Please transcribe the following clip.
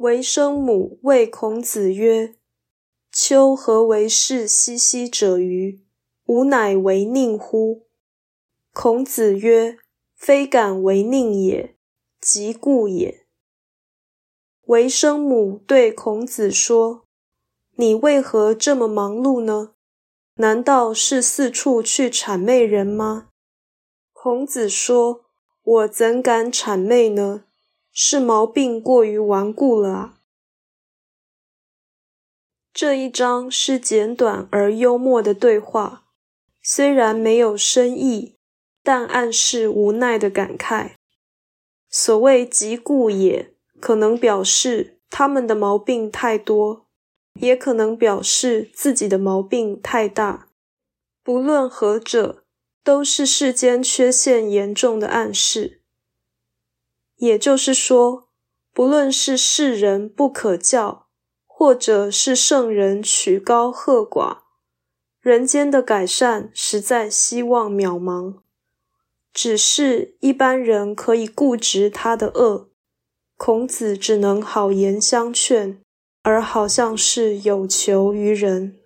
为生母谓孔子曰：“丘何为是兮兮者于？吾乃为佞乎？”孔子曰：“非敢为佞也，即故也。”为生母对孔子说：“你为何这么忙碌呢？难道是四处去谄媚人吗？”孔子说：“我怎敢谄媚呢？”是毛病过于顽固了啊！这一章是简短而幽默的对话，虽然没有深意，但暗示无奈的感慨。所谓“疾故也”，可能表示他们的毛病太多，也可能表示自己的毛病太大。不论何者，都是世间缺陷严重的暗示。也就是说，不论是世人不可教，或者是圣人曲高和寡，人间的改善实在希望渺茫。只是一般人可以固执他的恶，孔子只能好言相劝，而好像是有求于人。